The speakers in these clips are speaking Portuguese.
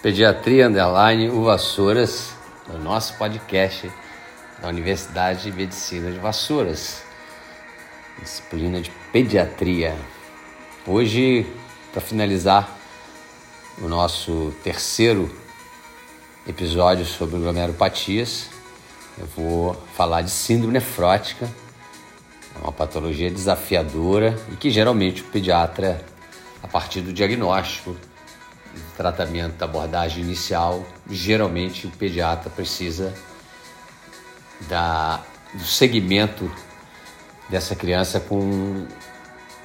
Pediatria Underline o Vassouras, no nosso podcast da Universidade de Medicina de Vassouras, disciplina de Pediatria. Hoje, para finalizar o nosso terceiro episódio sobre glomerulopatias, eu vou falar de síndrome nefrótica, é uma patologia desafiadora e que geralmente o pediatra, a partir do diagnóstico, tratamento, abordagem inicial, geralmente o pediatra precisa da, do segmento dessa criança com,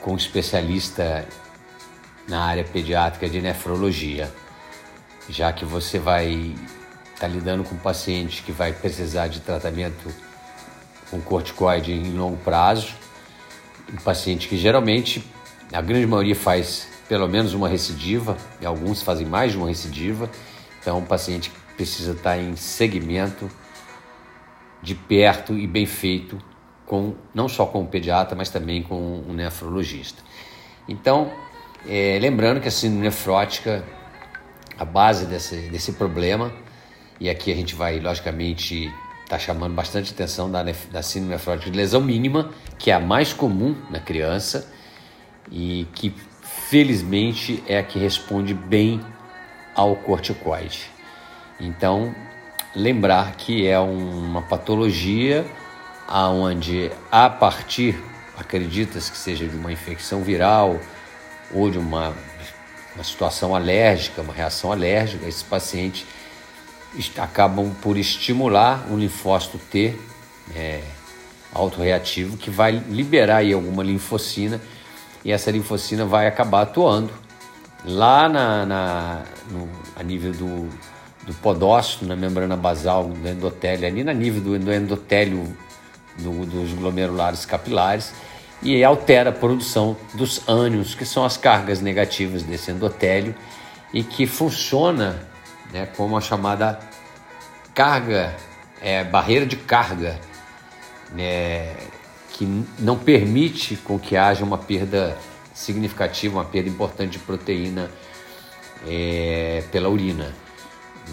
com um especialista na área pediátrica de nefrologia, já que você vai estar tá lidando com um paciente que vai precisar de tratamento com corticoide em longo prazo, um paciente que geralmente, a grande maioria faz pelo menos uma recidiva, e alguns fazem mais de uma recidiva. Então, o paciente precisa estar em segmento de perto e bem feito, com não só com o pediatra, mas também com o nefrologista. Então, é, lembrando que a síndrome nefrótica, a base desse, desse problema, e aqui a gente vai, logicamente, tá chamando bastante atenção da, da síndrome nefrótica de lesão mínima, que é a mais comum na criança e que felizmente é a que responde bem ao corticoide. Então, lembrar que é uma patologia aonde a partir acredita-se que seja de uma infecção viral ou de uma, uma situação alérgica, uma reação alérgica, esses pacientes acabam por estimular o linfócito T é, autorreativo que vai liberar aí alguma linfocina e essa linfocina vai acabar atuando lá na, na no, a nível do, do podócito, na membrana basal do endotélio, ali na nível do, do endotélio do, dos glomerulares capilares e altera a produção dos ânions, que são as cargas negativas desse endotélio e que funciona né, como a chamada carga, é, barreira de carga, né, que não permite com que haja uma perda significativa, uma perda importante de proteína é, pela urina.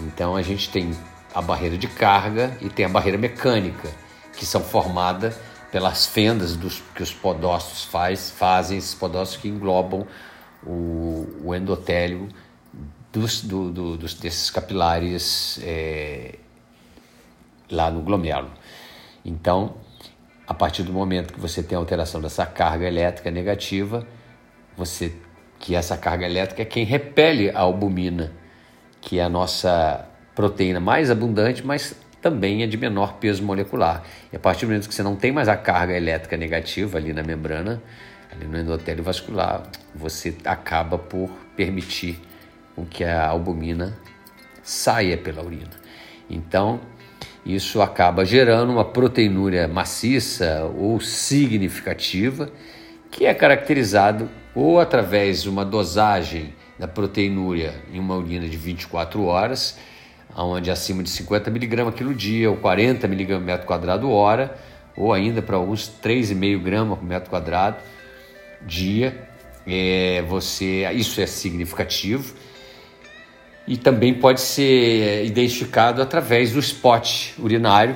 Então a gente tem a barreira de carga e tem a barreira mecânica, que são formadas pelas fendas dos, que os podócitos faz, fazem, esses podócitos que englobam o, o endotélio dos, do, do, dos, desses capilares é, lá no glomérulo. Então, a partir do momento que você tem alteração dessa carga elétrica negativa, você que essa carga elétrica é quem repele a albumina, que é a nossa proteína mais abundante, mas também é de menor peso molecular. E a partir do momento que você não tem mais a carga elétrica negativa ali na membrana, ali no endotélio vascular, você acaba por permitir com que a albumina saia pela urina. Então, isso acaba gerando uma proteinúria maciça ou significativa, que é caracterizado ou através de uma dosagem da proteinúria em uma urina de 24 horas, onde acima de 50 mg quilo dia ou 40 mg metro quadrado hora, ou ainda para alguns 3,5 gramas por metro quadrado dia. É, você, isso é significativo e também pode ser identificado através do spot urinário,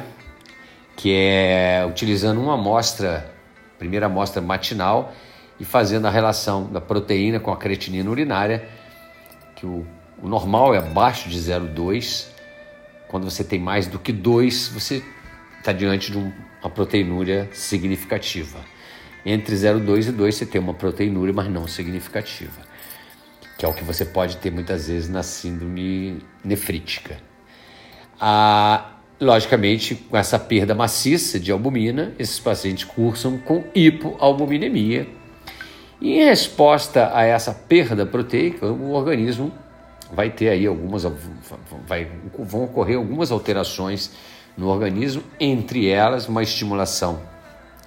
que é utilizando uma amostra, primeira amostra matinal, e fazendo a relação da proteína com a creatinina urinária, que o, o normal é abaixo de 0,2. Quando você tem mais do que 2, você está diante de um, uma proteinúria significativa. Entre 0,2 e 2 você tem uma proteinúria, mas não significativa que é o que você pode ter muitas vezes na síndrome nefrítica. Ah, logicamente, com essa perda maciça de albumina, esses pacientes cursam com hipoalbuminemia. E em resposta a essa perda proteica, o organismo vai ter aí algumas, vai, vão ocorrer algumas alterações no organismo, entre elas uma estimulação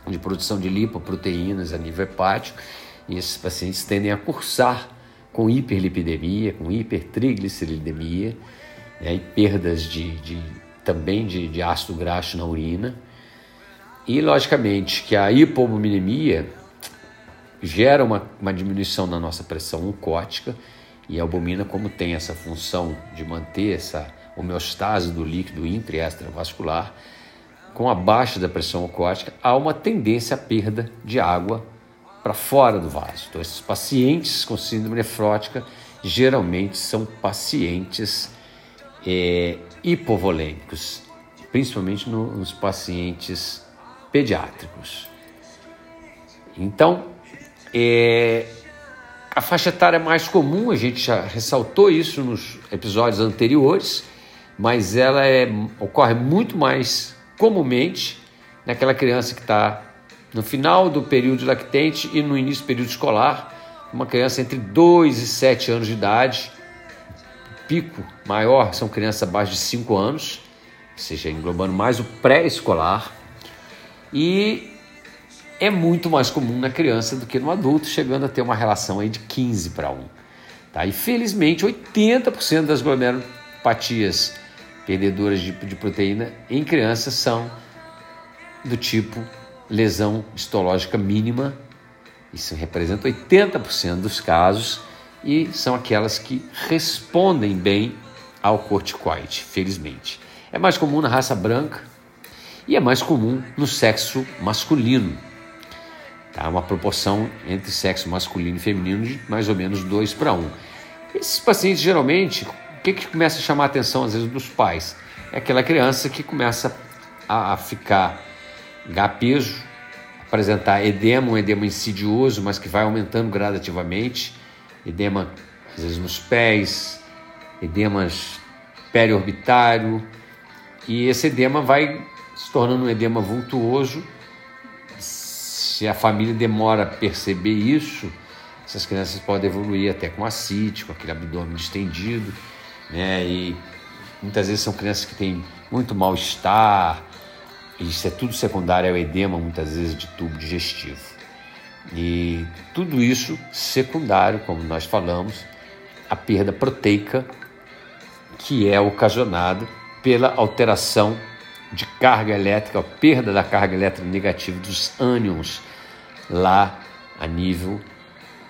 de produção de lipoproteínas a nível hepático, e esses pacientes tendem a cursar com hiperlipidemia, com hipertrigliceridemia, né, e perdas de, de também de, de, ácido graxo na urina. E, logicamente, que a hipoalbuminemia gera uma, uma diminuição na nossa pressão oncótica E a albumina, como tem essa função de manter essa homeostase do líquido intra e extravascular, com a baixa da pressão ocótica, há uma tendência à perda de água para fora do vaso. Então, esses pacientes com síndrome nefrótica geralmente são pacientes é, hipovolêmicos, principalmente no, nos pacientes pediátricos. Então, é, a faixa etária mais comum, a gente já ressaltou isso nos episódios anteriores, mas ela é, ocorre muito mais comumente naquela criança que está no final do período lactente e no início do período escolar, uma criança entre 2 e 7 anos de idade, pico maior são crianças abaixo de 5 anos, ou seja, englobando mais o pré-escolar, e é muito mais comum na criança do que no adulto, chegando a ter uma relação aí de 15 para 1. Tá? E felizmente 80% das glomerulopatias perdedoras de, de proteína em crianças são do tipo lesão histológica mínima, isso representa 80% dos casos, e são aquelas que respondem bem ao corticoide, felizmente. É mais comum na raça branca e é mais comum no sexo masculino. Tá? Uma proporção entre sexo masculino e feminino de mais ou menos 2 para 1. Esses pacientes geralmente, o que, que começa a chamar a atenção às vezes dos pais? É aquela criança que começa a ficar peso, apresentar edema, um edema insidioso, mas que vai aumentando gradativamente, edema às vezes nos pés, edemas periorbitário, e esse edema vai se tornando um edema vultuoso. Se a família demora a perceber isso, essas crianças podem evoluir até com ascite, com aquele abdômen distendido, né? E muitas vezes são crianças que têm muito mal-estar, isso é tudo secundário ao edema, muitas vezes de tubo digestivo. E tudo isso secundário, como nós falamos, a perda proteica, que é ocasionada pela alteração de carga elétrica, a perda da carga elétrica negativa dos ânions lá a nível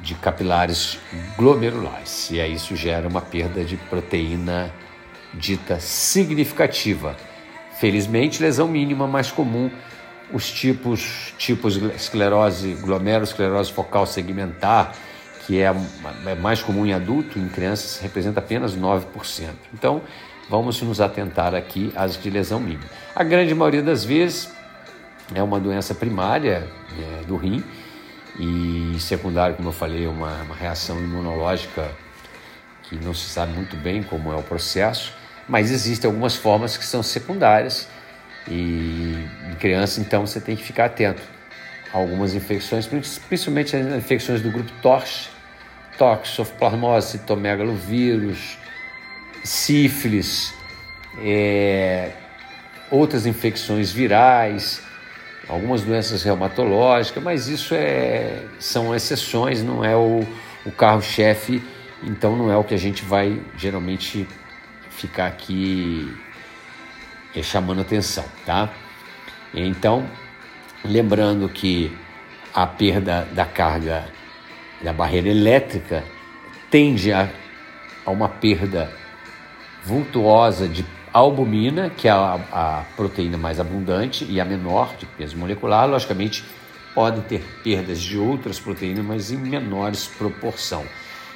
de capilares glomerulares. E aí isso gera uma perda de proteína dita significativa. Felizmente, lesão mínima mais comum, os tipos, tipos esclerose, glomerulosclerose focal segmentar, que é, é mais comum em adulto, em crianças representa apenas 9%. Então, vamos nos atentar aqui às de lesão mínima. A grande maioria das vezes é uma doença primária é, do rim e secundária, como eu falei, uma, uma reação imunológica que não se sabe muito bem como é o processo, mas existem algumas formas que são secundárias e em criança então você tem que ficar atento. Algumas infecções, principalmente as infecções do grupo TORCH, toxoplasmose, citomegalovírus, sífilis, é, outras infecções virais, algumas doenças reumatológicas, mas isso é, são exceções, não é o, o carro-chefe, então não é o que a gente vai geralmente ficar aqui é, chamando atenção, tá? Então, lembrando que a perda da carga da barreira elétrica tende a, a uma perda vultuosa de albumina, que é a, a, proteína mais abundante e a menor de peso molecular, logicamente podem ter perdas de outras proteínas, mas em menores proporção.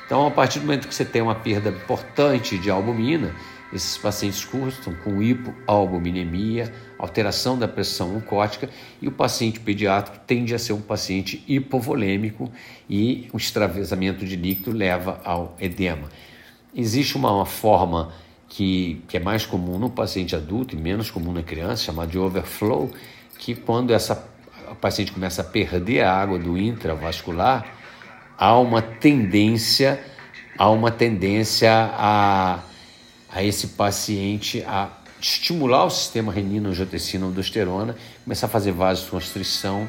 Então, a partir do momento que você tem uma perda importante de albumina, esses pacientes cursam com hipoalbuminemia, alteração da pressão oncótica e o paciente pediátrico tende a ser um paciente hipovolêmico e o extravasamento de líquido leva ao edema. Existe uma, uma forma que, que é mais comum no paciente adulto e menos comum na criança, chamada de overflow, que quando essa paciente começa a perder a água do intravascular, há uma tendência, há uma tendência a, a esse paciente a estimular o sistema renina, angiotensina, aldosterona, começar a fazer vasoconstrição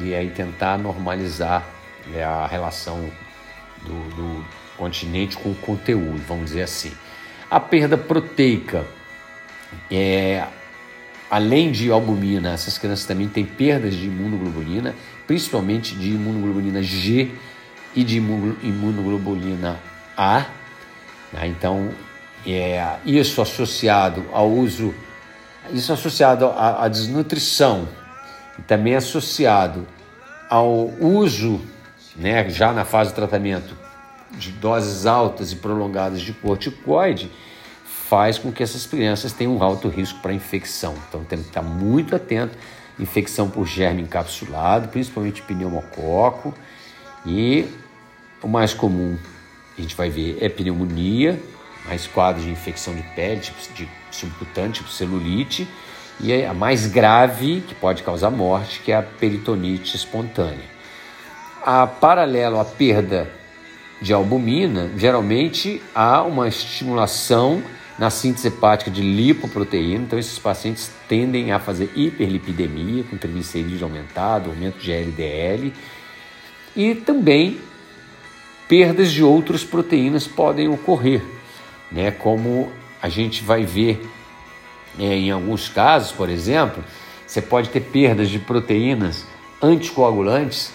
e aí tentar normalizar né, a relação do, do continente com o conteúdo, vamos dizer assim. A perda proteica, é, além de albumina, essas crianças também têm perdas de imunoglobulina, principalmente de imunoglobulina G e de imunoglobulina A, Né? Então, é, isso associado ao uso, isso associado à, à desnutrição, e também associado ao uso, né, já na fase de tratamento, de doses altas e prolongadas de corticoide, faz com que essas crianças tenham um alto risco para infecção. Então tem que estar muito atento. Infecção por germe encapsulado, principalmente pneumococo. E o mais comum a gente vai ver é pneumonia, mais quadros de infecção de pele, tipo de subcutânea, tipo celulite. E a mais grave, que pode causar morte, que é a peritonite espontânea. A paralelo à perda de albumina, geralmente há uma estimulação na síntese hepática de lipoproteína, então esses pacientes tendem a fazer hiperlipidemia, com triglicerídeo aumentado, aumento de LDL, e também perdas de outras proteínas podem ocorrer, né? como a gente vai ver é, em alguns casos, por exemplo, você pode ter perdas de proteínas anticoagulantes,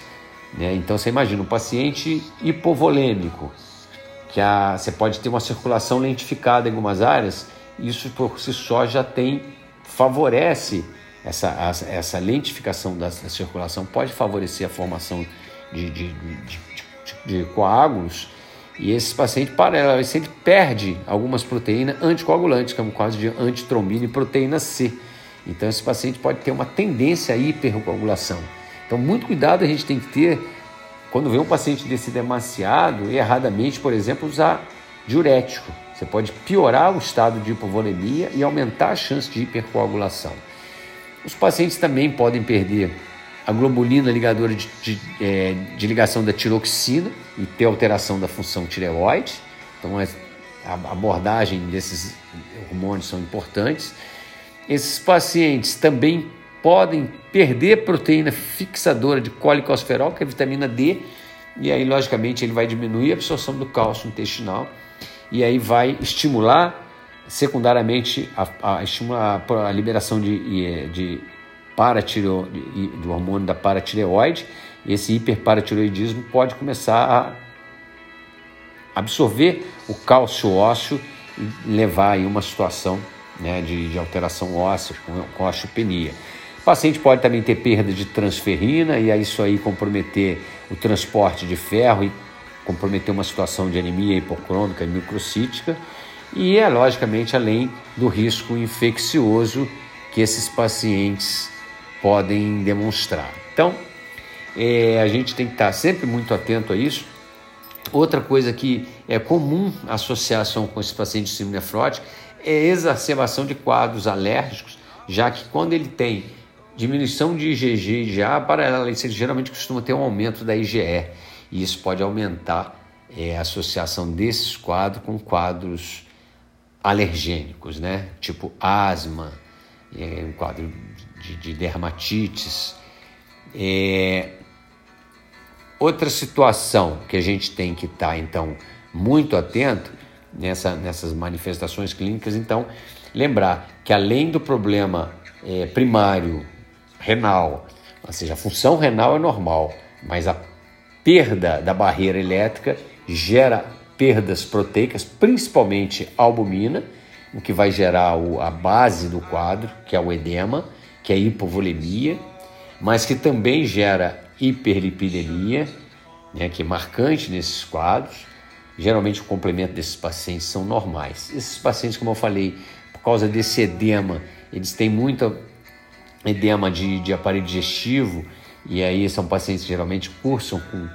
né? então você imagina um paciente hipovolêmico, que a, você pode ter uma circulação lentificada em algumas áreas, isso por si só já tem, favorece essa, essa lentificação da, circulação, pode favorecer a formação de, de, de, de coágulos, e esse paciente paralelo, ele perde algumas proteínas anticoagulantes, como quase de antitrombina e proteína C. Então esse paciente pode ter uma tendência à hipercoagulação. Então muito cuidado a gente tem que ter quando vê um paciente desse demasiado, erradamente, por exemplo, usar diurético. Você pode piorar o estado de hipovolemia e aumentar a chance de hipercoagulação. Os pacientes também podem perder a globulina ligadora de, de, é, de ligação da tiroxina e ter alteração da função tireoide. Então, é, a abordagem desses hormônios são importantes. Esses pacientes também podem perder proteína fixadora de colicosferol, que é a vitamina D, e aí, logicamente, ele vai diminuir a absorção do cálcio intestinal e aí vai estimular secundariamente a, a, estimular a liberação de, de paratiro, do hormônio da paratireoide. Esse hiperparatiroidismo pode começar a absorver o cálcio ósseo e levar a uma situação né, de, de alteração óssea, com, osteopenia. O paciente pode também ter perda de transferrina e aí isso aí comprometer o transporte de ferro e comprometer uma situação de anemia hipocrônica e microcítica. E é logicamente além do risco infeccioso que esses pacientes podem demonstrar. Então, é, a gente tem que estar sempre muito atento a isso. Outra coisa que é comum associação com esses pacientes de síndrome nefrótica é exacerbação de quadros alérgicos, já que quando ele tem diminuição de IgG e IgA, paralela, você geralmente costuma ter um aumento da IgE, e isso pode aumentar é, a associação desses quadros com quadros alergênicos, né? tipo asma, é, um quadro de, de dermatites. É... Outra situação que a gente tem que estar, tá, então, muito atento nessa, nessas manifestações clínicas, então, lembrar que além do problema é, primário renal, ou seja, a função renal é normal, mas a perda da barreira elétrica gera perdas proteicas, principalmente albumina, o que vai gerar o, a base do quadro, que é o edema, que é hipovolemia, mas que também gera hiperlipidemia, né, que é marcante nesses quadros. Geralmente o complemento desses pacientes são normais. Esses pacientes, como eu falei, por causa desse edema, eles têm muita edema de, de aparelho digestivo, e aí são pacientes que geralmente cursam com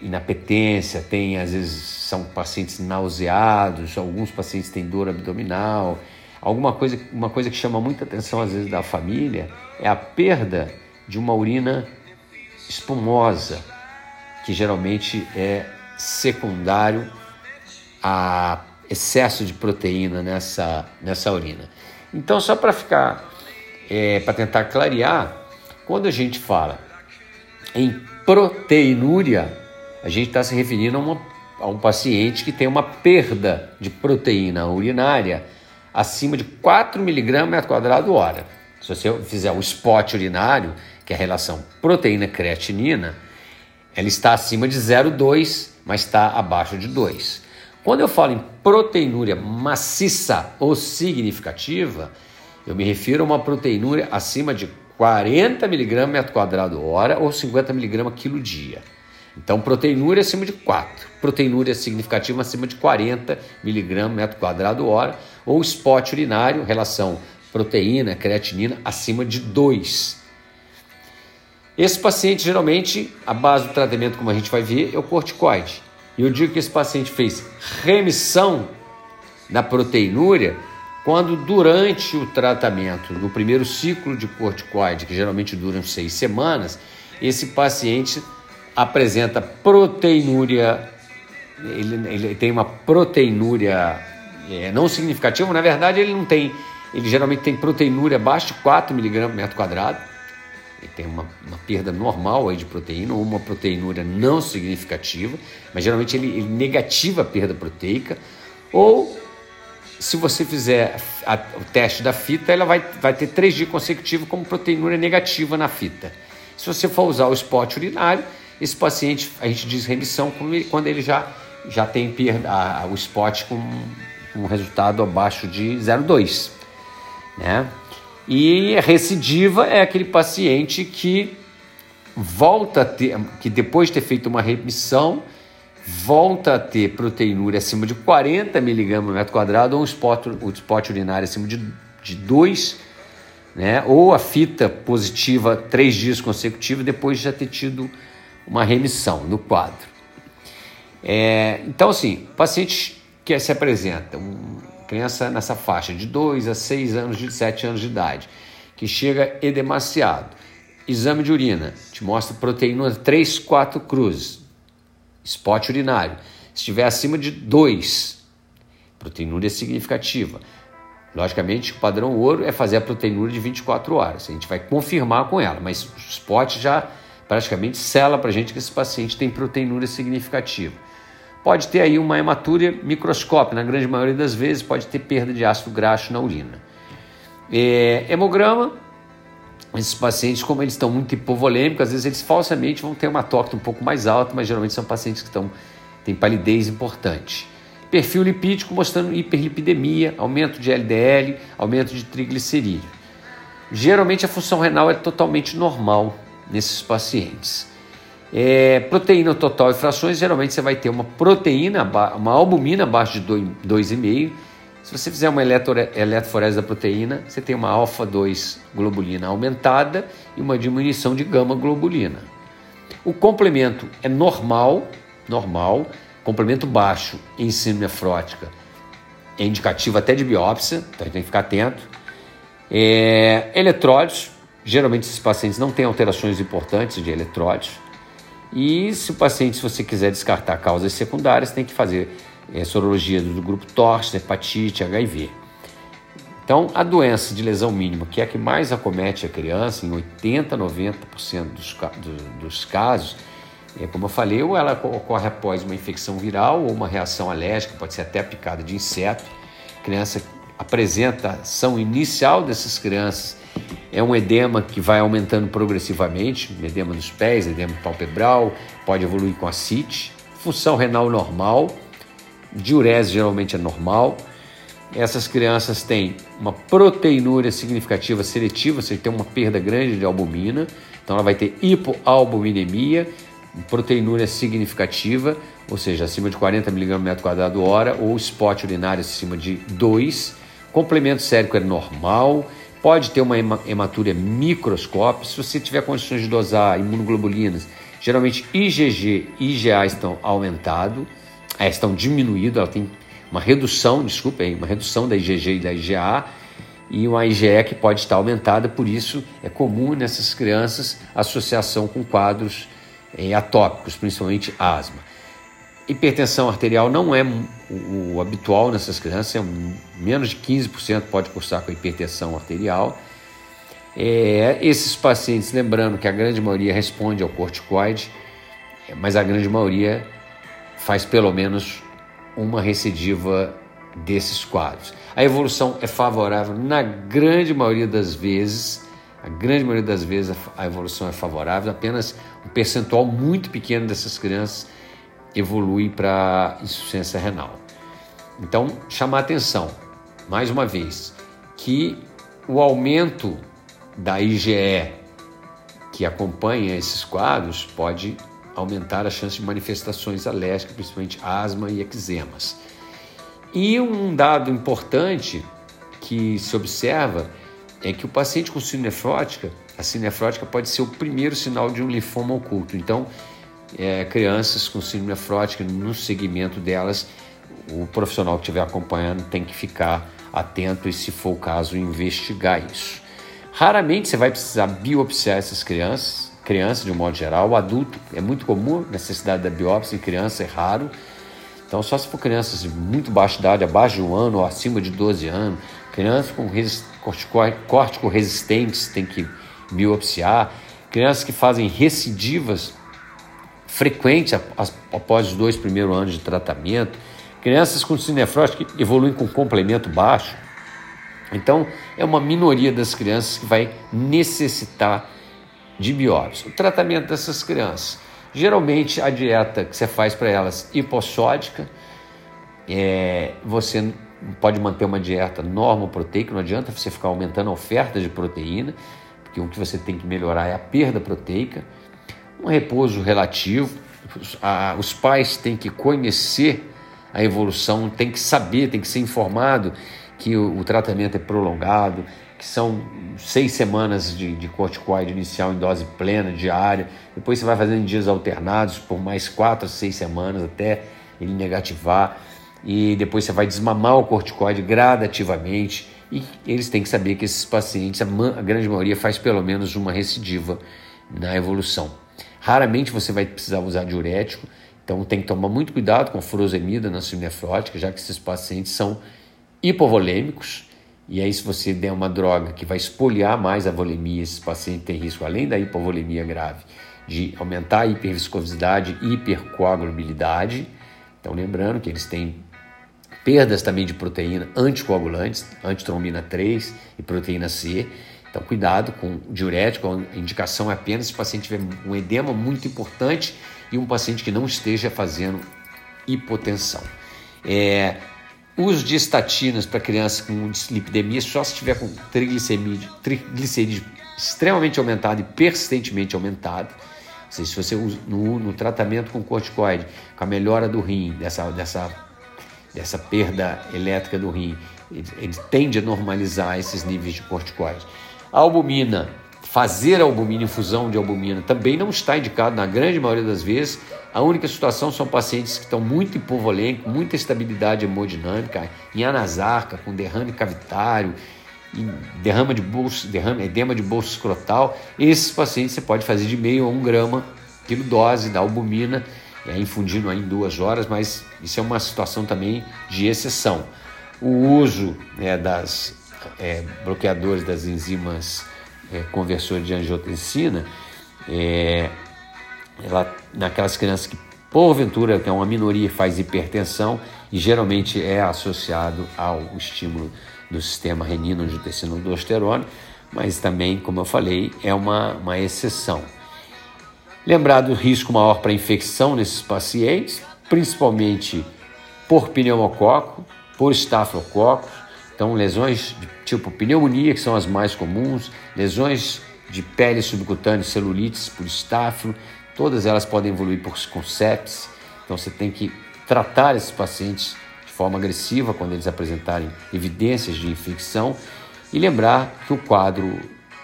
inapetência, tem às vezes são pacientes nauseados, alguns pacientes têm dor abdominal. Alguma coisa, uma coisa que chama muita atenção às vezes da família é a perda de uma urina espumosa, que geralmente é secundário a excesso de proteína nessa, nessa urina. Então, só para ficar é, para tentar clarear, quando a gente fala em proteinúria, a gente está se referindo a, uma, a um paciente que tem uma perda de proteína urinária acima de 4 mg metro quadrado hora. Se você fizer o spot urinário, que é a relação proteína-creatinina, ela está acima de 0,2, mas está abaixo de 2. Quando eu falo em proteinúria maciça ou significativa, eu me refiro a uma proteinúria acima de 40 mg metro quadrado hora ou 50 mg quilo dia. Então, proteinúria acima de 4, proteinúria significativa acima de 40 mg metro quadrado hora ou spot urinário, relação proteína, creatinina acima de 2. Esse paciente, geralmente, a base do tratamento, como a gente vai ver, é o corticoide. E eu digo que esse paciente fez remissão da proteinúria quando, durante o tratamento, no primeiro ciclo de corticoide, que geralmente duram seis semanas, esse paciente apresenta proteinúria, ele, ele tem uma proteinúria é, não significativa, na verdade, ele não tem, ele geralmente tem proteinúria abaixo de 4 mg por metro quadrado, ele tem uma, uma, perda normal aí de proteína ou uma proteinúria não significativa, mas geralmente ele, ele negativa a perda proteica, ou se você fizer a, o teste da fita, ela vai, vai ter três dias consecutivos como proteinúria negativa na fita. Se você for usar o spot urinário, esse paciente, a gente diz remissão quando ele já, já tem a, o spot com um resultado abaixo de 0,2. Né? E recidiva é aquele paciente que volta a ter, que depois de ter feito uma remissão, volta a ter proteinúria acima de 40 mg por metro quadrado ou um spot, um spot urinário acima de, de 2, né? ou a fita positiva três dias consecutivos depois de já ter tido uma remissão no quadro. É, então, assim, paciente que se apresenta, uma criança nessa faixa de 2 a 6 anos, de 7 anos de idade, que chega edemaciado, exame de urina, te mostra proteína 3, 4 cruzes, spot urinário. Se estiver acima de 2, proteinúria significativa. Logicamente, o padrão ouro é fazer a proteinúria de 24 horas. A gente vai confirmar com ela, mas o spot já praticamente sela para a gente que esse paciente tem proteinúria significativa. Pode ter aí uma hematúria microscópica, na grande maioria das vezes pode ter perda de ácido graxo na urina. É, hemograma, esses pacientes, como eles estão muito hipovolêmicos, às vezes eles falsamente vão ter uma toque um pouco mais alta, mas geralmente são pacientes que estão, têm palidez importante. Perfil lipídico mostrando hiperlipidemia, aumento de LDL, aumento de triglicerídeo. Geralmente a função renal é totalmente normal nesses pacientes. É, proteína total e frações, geralmente você vai ter uma proteína, uma albumina abaixo de 2,5 se você fizer uma eletroforese da proteína, você tem uma alfa-2 globulina aumentada e uma diminuição de gama-globulina. O complemento é normal, normal, complemento baixo em nefrótica é indicativo até de biópsia, então tem que ficar atento. É, eletrólitos, geralmente esses pacientes não têm alterações importantes de eletrólitos. E se o paciente, se você quiser descartar causas secundárias, tem que fazer é, sorologia do grupo TORCH, hepatite, HIV. Então, a doença de lesão mínima, que é a que mais acomete a criança, em 80, 90% dos, do, dos casos, é, como eu falei, ou ela ocorre após uma infecção viral ou uma reação alérgica, pode ser até picada de inseto. Criança apresenta ação inicial dessas crianças é um edema que vai aumentando progressivamente, edema dos pés, edema palpebral, pode evoluir com ascite, função renal normal, diurese geralmente é normal. Essas crianças têm uma proteinúria significativa seletiva, você tem uma perda grande de albumina, então ela vai ter hipoalbuminemia, proteinúria significativa, ou seja, acima de 40 mg metro quadrado hora, ou spot urinário acima de 2. Complemento sérico é normal, pode ter uma hematúria microscópica, se você tiver condições de dosar imunoglobulinas, geralmente IgG e IgA estão aumentados é, estão diminuídos, ela tem uma redução, desculpa uma redução da IgG e da IgA e uma IgE que pode estar aumentada, por isso é comum nessas crianças associação com quadros é, atópicos, principalmente asma. Hipertensão arterial não é o, habitual nessas crianças, é menos de 15% pode cursar com hipertensão arterial. É, esses pacientes, lembrando que a grande maioria responde ao corticoide, mas a grande maioria faz pelo menos uma recidiva desses quadros. A evolução é favorável na grande maioria das vezes, a grande maioria das vezes a evolução é favorável, apenas um percentual muito pequeno dessas crianças evolui para insuficiência renal. Então, chamar atenção, mais uma vez, que o aumento da IgE que acompanha esses quadros pode aumentar a chance de manifestações alérgicas, principalmente asma e eczemas. E um dado importante que se observa é que o paciente com síndrome nefrótica, a síndrome nefrótica pode ser o primeiro sinal de um linfoma oculto. Então, é, crianças com síndrome nefrótica, no segmento delas, o profissional que estiver acompanhando tem que ficar atento e, se for o caso, investigar isso. Raramente você vai precisar biopsiar essas crianças, crianças de um modo geral. O adulto é muito comum, necessidade da biópsia em criança é raro. Então, só se for crianças de muito baixa idade, abaixo de um ano ou acima de 12 anos, crianças com córtico resistentes tem que biopsiar, crianças que fazem recidivas frequentes após os dois primeiros anos de tratamento, crianças com cinefrótica que evoluem com complemento baixo. Então, é uma minoria das crianças que vai necessitar de biópsia. O tratamento dessas crianças, geralmente a dieta que você faz para elas hipossódica, é, você pode manter uma dieta normoproteica, não adianta você ficar aumentando a oferta de proteína, porque o que você tem que melhorar é a perda proteica, um repouso relativo, os pais têm que conhecer a evolução, tem que saber, tem que ser informado que o, tratamento é prolongado, que são seis semanas de, de corticoide inicial em dose plena, diária, depois você vai fazendo dias alternados por mais quatro, seis semanas até ele negativar, e depois você vai desmamar o corticoide gradativamente, e eles têm que saber que esses pacientes, a grande maioria faz pelo menos uma recidiva na evolução. Raramente você vai precisar usar diurético, então tem que tomar muito cuidado com a furosemida na nefrótica, já que esses pacientes são hipovolêmicos, e aí se você der uma droga que vai espoliar mais a volemia, esses pacientes têm risco, além da hipovolemia grave, de aumentar a hiperviscosidade e hipercoagulabilidade. Então lembrando que eles têm perdas também de proteína anticoagulantes, antitrombina 3 e proteína C. Então cuidado com diurético, a indicação é apenas se o paciente tiver um edema muito importante e um paciente que não esteja fazendo hipotensão. É, uso de estatinas para crianças com dislipidemia só se estiver com triglicerídeo, triglicerídeo extremamente aumentado e persistentemente aumentado. Ou seja, se você usa no, no, tratamento com corticoide, com a melhora do rim, dessa, dessa, dessa perda elétrica do rim, ele, ele tende a normalizar esses níveis de corticoide. A albumina fazer albumina, infusão de albumina, também não está indicado na grande maioria das vezes. A única situação são pacientes que estão muito hipovolêmicos, muita estabilidade hemodinâmica, em anasarca, com derrame cavitário, derrama de bolso, derrame, edema de bolso escrotal. Esses pacientes você pode fazer de meio a um grama quilo dose da albumina, é, infundindo aí em duas horas, mas isso é uma situação também de exceção. O uso é, das é, bloqueadores das enzimas é, conversor de angiotensina, é, ela, naquelas crianças que porventura, que é uma minoria, faz hipertensão e geralmente é associado ao estímulo do sistema renino-angiotensina-aldosterona, mas também, como eu falei, é uma, uma exceção. Lembrar do risco maior para infecção nesses pacientes, principalmente por pneumococo, por estafilococcus, então, lesões de tipo pneumonia, que são as mais comuns, lesões de pele subcutânea, celulites por estáfilo, todas elas podem evoluir por, sepsis. Então, você tem que tratar esses pacientes de forma agressiva quando eles apresentarem evidências de infecção e lembrar que o quadro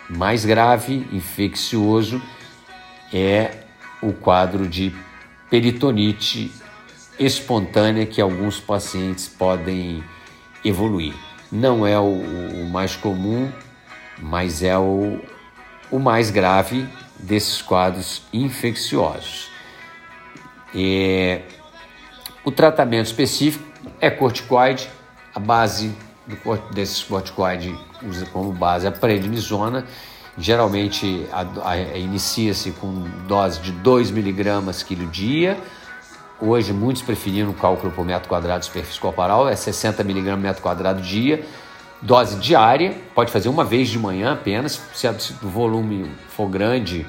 mais grave, infeccioso, é o quadro de peritonite espontânea que alguns pacientes podem evoluir não é o, o mais comum, mas é o, o mais grave desses quadros infecciosos. E, o tratamento específico é corticoide, a base do, desses corticoides usa como base a prednisona, geralmente inicia-se com dose de 2 miligramas quilo dia, Hoje, muitos preferiram o cálculo por metro quadrado de superfície corporal, é 60 miligramas metro quadrado dia, dose diária, pode fazer uma vez de manhã apenas, se o volume for grande,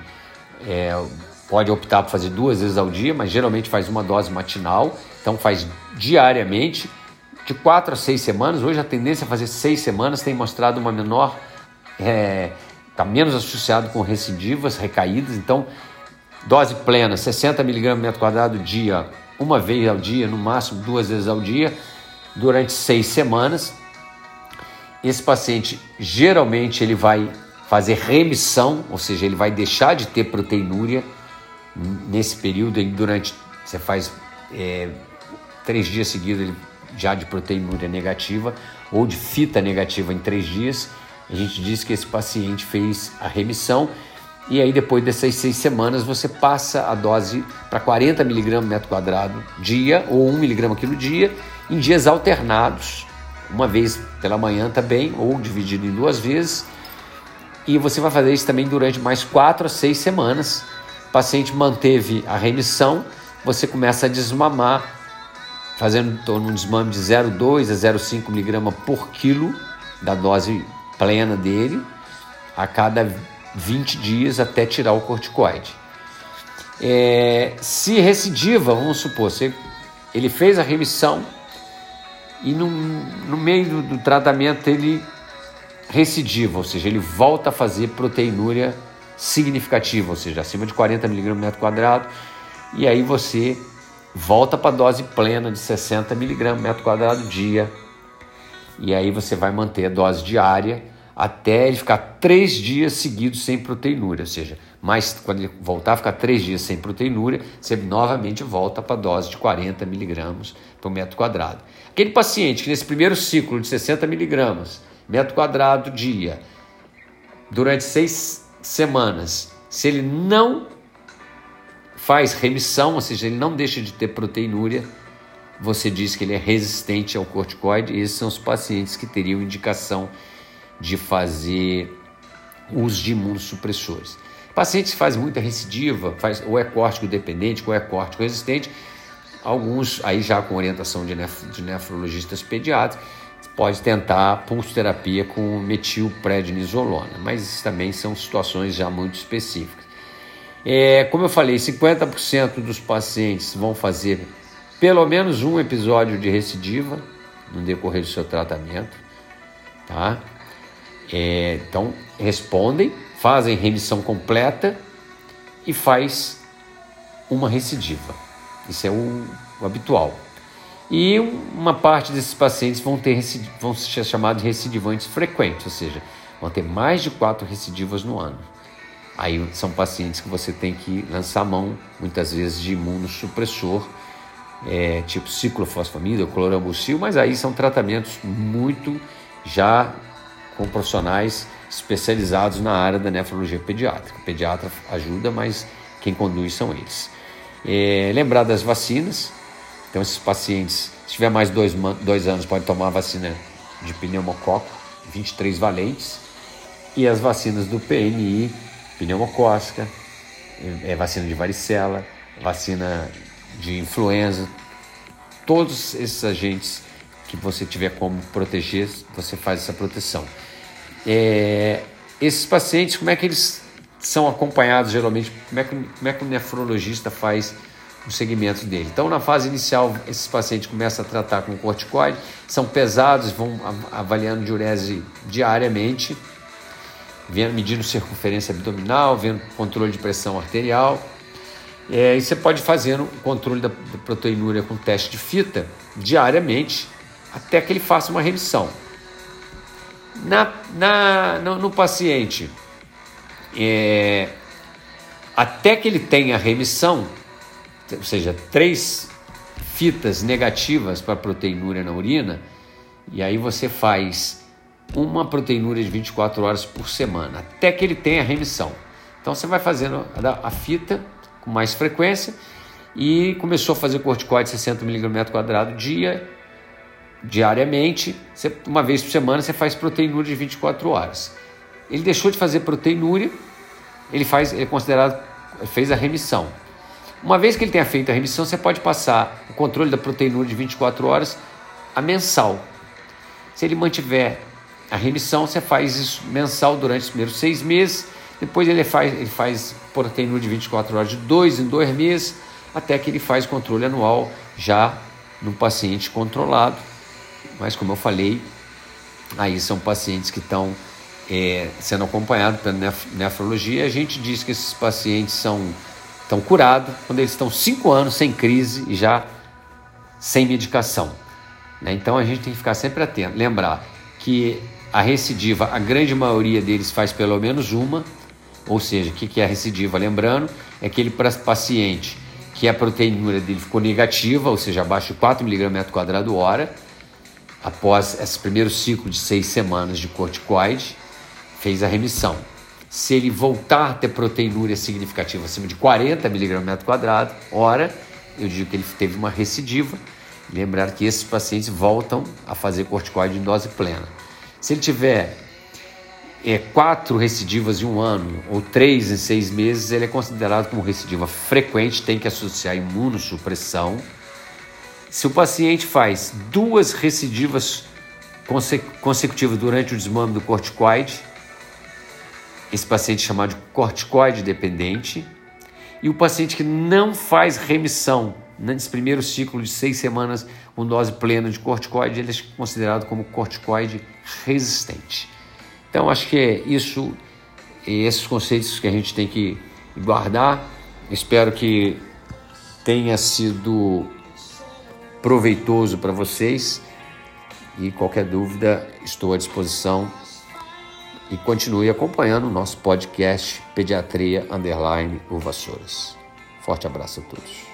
é, pode optar por fazer duas vezes ao dia, mas geralmente faz uma dose matinal, então faz diariamente, de quatro a seis semanas. Hoje a tendência a fazer seis semanas tem mostrado uma menor, está é, tá menos associado com recidivas, recaídas. Então, dose plena, 60 mg metro quadrado dia, uma vez ao dia, no máximo duas vezes ao dia, durante seis semanas. Esse paciente geralmente ele vai fazer remissão, ou seja, ele vai deixar de ter proteinúria nesse período. Durante você faz é, três dias seguidos já de proteinúria negativa ou de fita negativa em três dias. A gente diz que esse paciente fez a remissão e aí depois dessas seis semanas você passa a dose para 40 mg metro quadrado dia ou 1 mg quilo dia em dias alternados, uma vez pela manhã também ou dividido em duas vezes. E você vai fazer isso também durante mais quatro a seis semanas. O paciente manteve a remissão, você começa a desmamar fazendo torno um desmame de 0,2 a 0,5 miligrama por quilo da dose plena dele a cada 20 dias até tirar o corticoide. É, se recidiva, vamos supor, se ele fez a remissão e no, no meio do, do tratamento ele recidiva, ou seja, ele volta a fazer proteinúria significativa, ou seja, acima de 40 mg metro quadrado, e aí você volta para a dose plena de 60 mg metro quadrado dia. E aí você vai manter a dose diária até ele ficar três dias seguidos sem proteinúria, ou seja, mais quando ele voltar a ficar três dias sem proteinúria, você novamente volta para a dose de 40 miligramas por metro quadrado. Aquele paciente que nesse primeiro ciclo de 60 miligramas metro quadrado dia durante seis semanas, se ele não faz remissão, ou seja, ele não deixa de ter proteinúria, você diz que ele é resistente ao corticoide, e esses são os pacientes que teriam indicação fazer uso de imunossupressores. Pacientes que fazem muita recidiva, faz, ou é córtico dependente, ou é córtico resistente, alguns aí já com orientação de, nef de nefrologistas pediátricos, pode tentar pulsoterapia com metilprednisolona, mas também são situações já muito específicas. É, como eu falei, 50% dos pacientes vão fazer pelo menos um episódio de recidiva no decorrer do seu tratamento, tá? É, então respondem, fazem remissão completa e faz uma recidiva. Isso é o, o habitual. E uma parte desses pacientes vão ter vão ser chamados de recidivantes frequentes, ou seja, vão ter mais de quatro recidivas no ano. Aí são pacientes que você tem que lançar mão, muitas vezes, de imunossupressor, é, tipo ciclofosfamida, clorambucil, mas aí são tratamentos muito já com profissionais especializados na área da nefrologia pediátrica. O pediatra ajuda, mas quem conduz são eles. É, lembrar das vacinas. Então, esses pacientes, se tiver mais dois, dois anos, pode tomar a vacina de pneumococo, 23 valentes, e as vacinas do PNI pneumocócica, é, vacina de varicela, vacina de influenza, todos esses agentes que você tiver como proteger, você faz essa proteção. É, esses pacientes, como é que eles são acompanhados geralmente? Como é que, como é que o nefrologista faz o segmento dele? Então, na fase inicial, esses pacientes começam a tratar com corticoide, são pesados, vão avaliando diurese diariamente, vendo, medindo circunferência abdominal, vendo controle de pressão arterial. É, e você pode fazer o controle da, da proteinúria com teste de fita diariamente até que ele faça uma remissão. Na, na, no, no paciente, é, até que ele tenha remissão, ou seja, três fitas negativas para proteinúria na urina, e aí você faz uma proteinúria de 24 horas por semana, até que ele tenha remissão. Então você vai fazendo a fita com mais frequência e começou a fazer corticoide 60 mg quadrado dia, diariamente, você, uma vez por semana você faz proteinúria de 24 horas. Ele deixou de fazer proteinúria, ele faz, ele é considerado, fez a remissão. Uma vez que ele tenha feito a remissão, você pode passar o controle da proteinúria de 24 horas a mensal. Se ele mantiver a remissão você faz isso mensal durante os primeiros seis meses, depois ele faz, ele faz proteína de 24 horas de dois em dois meses, até que ele faz controle anual já no paciente controlado. Mas como eu falei, aí são pacientes que estão é, sendo acompanhados pela nef nefrologia. A gente diz que esses pacientes são estão curados quando eles estão cinco anos sem crise e já sem medicação. Né? Então a gente tem que ficar sempre atento, lembrar que a recidiva, a grande maioria deles faz pelo menos uma, ou seja, o que é a recidiva? Lembrando, é aquele paciente que a proteinúria dele ficou negativa, ou seja, abaixo de 4 mg quadrado hora, após esse primeiro ciclo de seis semanas de corticoide, fez a remissão. Se ele voltar a ter proteinúria significativa acima de 40 mg quadrado hora, eu digo que ele teve uma recidiva. Lembrar que esses pacientes voltam a fazer corticoide em dose plena. Se ele tiver é, quatro recidivas em um ano ou três em seis meses, ele é considerado como recidiva frequente, tem que associar imunossupressão. Se o paciente faz duas recidivas consecutivas durante o desmame do corticoide, esse paciente é chamado de corticoide dependente. E o paciente que não faz remissão nesse primeiro ciclo de seis semanas com dose plena de corticoide, ele é considerado como corticoide resistente. Então, acho que é isso, esses conceitos que a gente tem que guardar. Espero que tenha sido proveitoso para vocês e qualquer dúvida estou à disposição e continue acompanhando o nosso podcast Pediatria Underline Uvassouras. Forte abraço a todos.